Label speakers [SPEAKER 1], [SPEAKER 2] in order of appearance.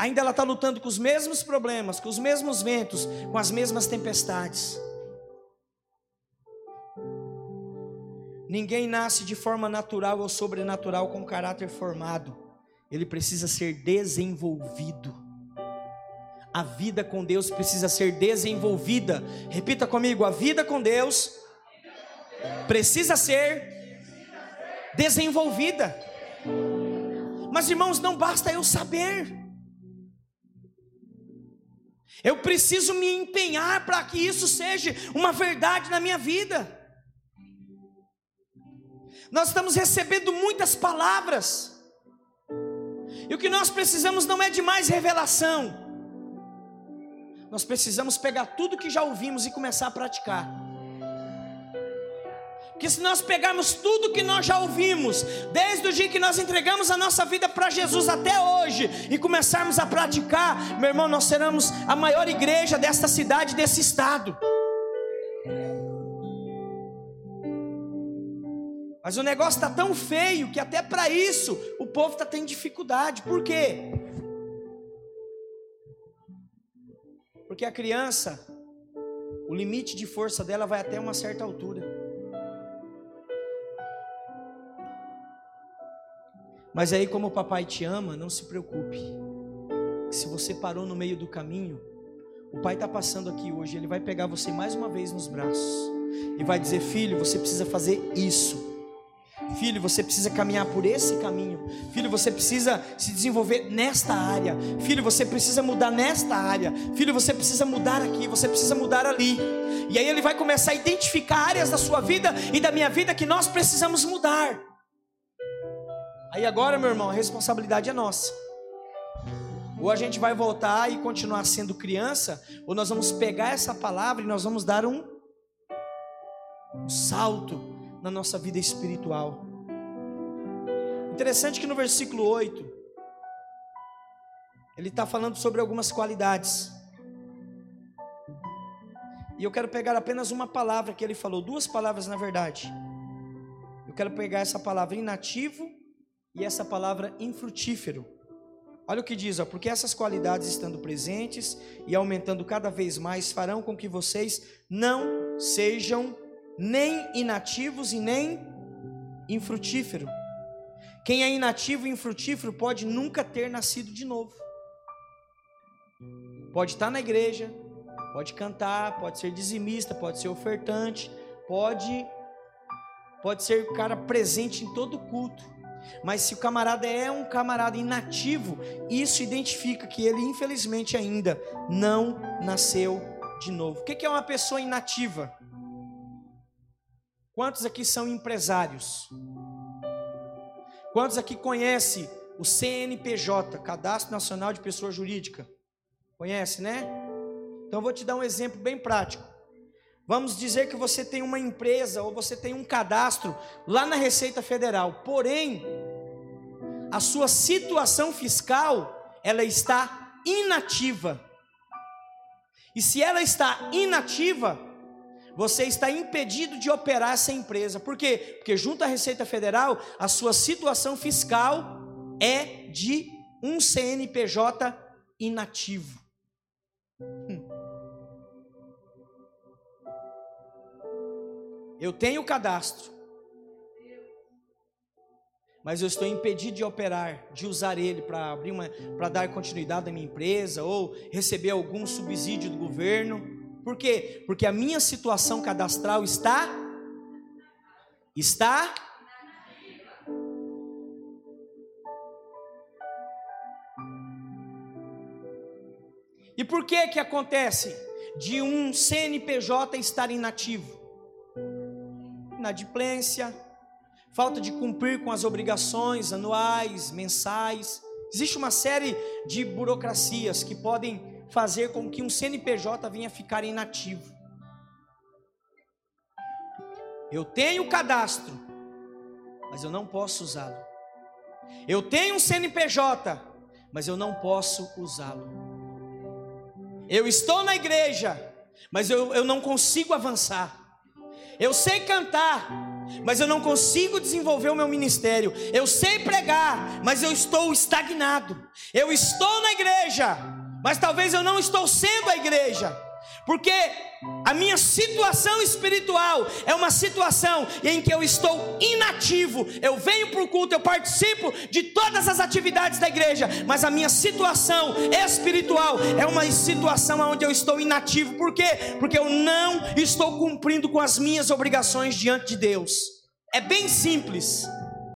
[SPEAKER 1] ainda ela está lutando com os mesmos problemas, com os mesmos ventos, com as mesmas tempestades. Ninguém nasce de forma natural ou sobrenatural com caráter formado. Ele precisa ser desenvolvido. A vida com Deus precisa ser desenvolvida. Repita comigo: a vida com Deus precisa ser desenvolvida. Mas irmãos, não basta eu saber. Eu preciso me empenhar para que isso seja uma verdade na minha vida. Nós estamos recebendo muitas palavras. E o que nós precisamos não é de mais revelação. Nós precisamos pegar tudo que já ouvimos e começar a praticar. Porque se nós pegarmos tudo que nós já ouvimos, desde o dia que nós entregamos a nossa vida para Jesus até hoje, e começarmos a praticar, meu irmão, nós seremos a maior igreja desta cidade, desse estado. Mas o negócio está tão feio que até para isso o povo está tendo dificuldade. Por quê? Porque a criança, o limite de força dela vai até uma certa altura. Mas aí, como o papai te ama, não se preocupe. Se você parou no meio do caminho, o pai está passando aqui hoje, ele vai pegar você mais uma vez nos braços e vai dizer: Filho, você precisa fazer isso. Filho, você precisa caminhar por esse caminho. Filho, você precisa se desenvolver nesta área. Filho, você precisa mudar nesta área. Filho, você precisa mudar aqui, você precisa mudar ali. E aí ele vai começar a identificar áreas da sua vida e da minha vida que nós precisamos mudar. Aí agora, meu irmão, a responsabilidade é nossa. Ou a gente vai voltar e continuar sendo criança, ou nós vamos pegar essa palavra e nós vamos dar um, um salto na nossa vida espiritual. Interessante que no versículo 8, ele está falando sobre algumas qualidades. E eu quero pegar apenas uma palavra que ele falou, duas palavras na verdade. Eu quero pegar essa palavra inativo e essa palavra infrutífero. Olha o que diz, ó, porque essas qualidades estando presentes e aumentando cada vez mais farão com que vocês não sejam nem inativos e nem infrutífero. Quem é inativo e infrutífero pode nunca ter nascido de novo. Pode estar na igreja, pode cantar, pode ser dizimista, pode ser ofertante, pode pode ser o cara presente em todo culto. Mas se o camarada é um camarada inativo, isso identifica que ele infelizmente ainda não nasceu de novo. O que é uma pessoa inativa? Quantos aqui são empresários? Quantos aqui conhecem o CNPJ, Cadastro Nacional de Pessoa Jurídica? Conhece, né? Então vou te dar um exemplo bem prático. Vamos dizer que você tem uma empresa ou você tem um cadastro lá na Receita Federal, porém a sua situação fiscal ela está inativa. E se ela está inativa, você está impedido de operar essa empresa. Por quê? Porque junto à Receita Federal, a sua situação fiscal é de um CNPJ inativo. Eu tenho o cadastro, mas eu estou impedido de operar, de usar ele para abrir uma, para dar continuidade à minha empresa ou receber algum subsídio do governo. Por quê? Porque a minha situação cadastral está está E por que que acontece de um CNPJ estar inativo? Inadimplência, falta de cumprir com as obrigações anuais, mensais. Existe uma série de burocracias que podem fazer com que um CNPJ venha ficar inativo. Eu tenho cadastro, mas eu não posso usá-lo. Eu tenho um CNPJ, mas eu não posso usá-lo. Eu estou na igreja, mas eu, eu não consigo avançar. Eu sei cantar, mas eu não consigo desenvolver o meu ministério. Eu sei pregar, mas eu estou estagnado. Eu estou na igreja, mas talvez eu não estou sendo a igreja. Porque a minha situação espiritual é uma situação em que eu estou inativo. Eu venho para o culto, eu participo de todas as atividades da igreja, mas a minha situação espiritual é uma situação onde eu estou inativo. Por quê? Porque eu não estou cumprindo com as minhas obrigações diante de Deus. É bem simples.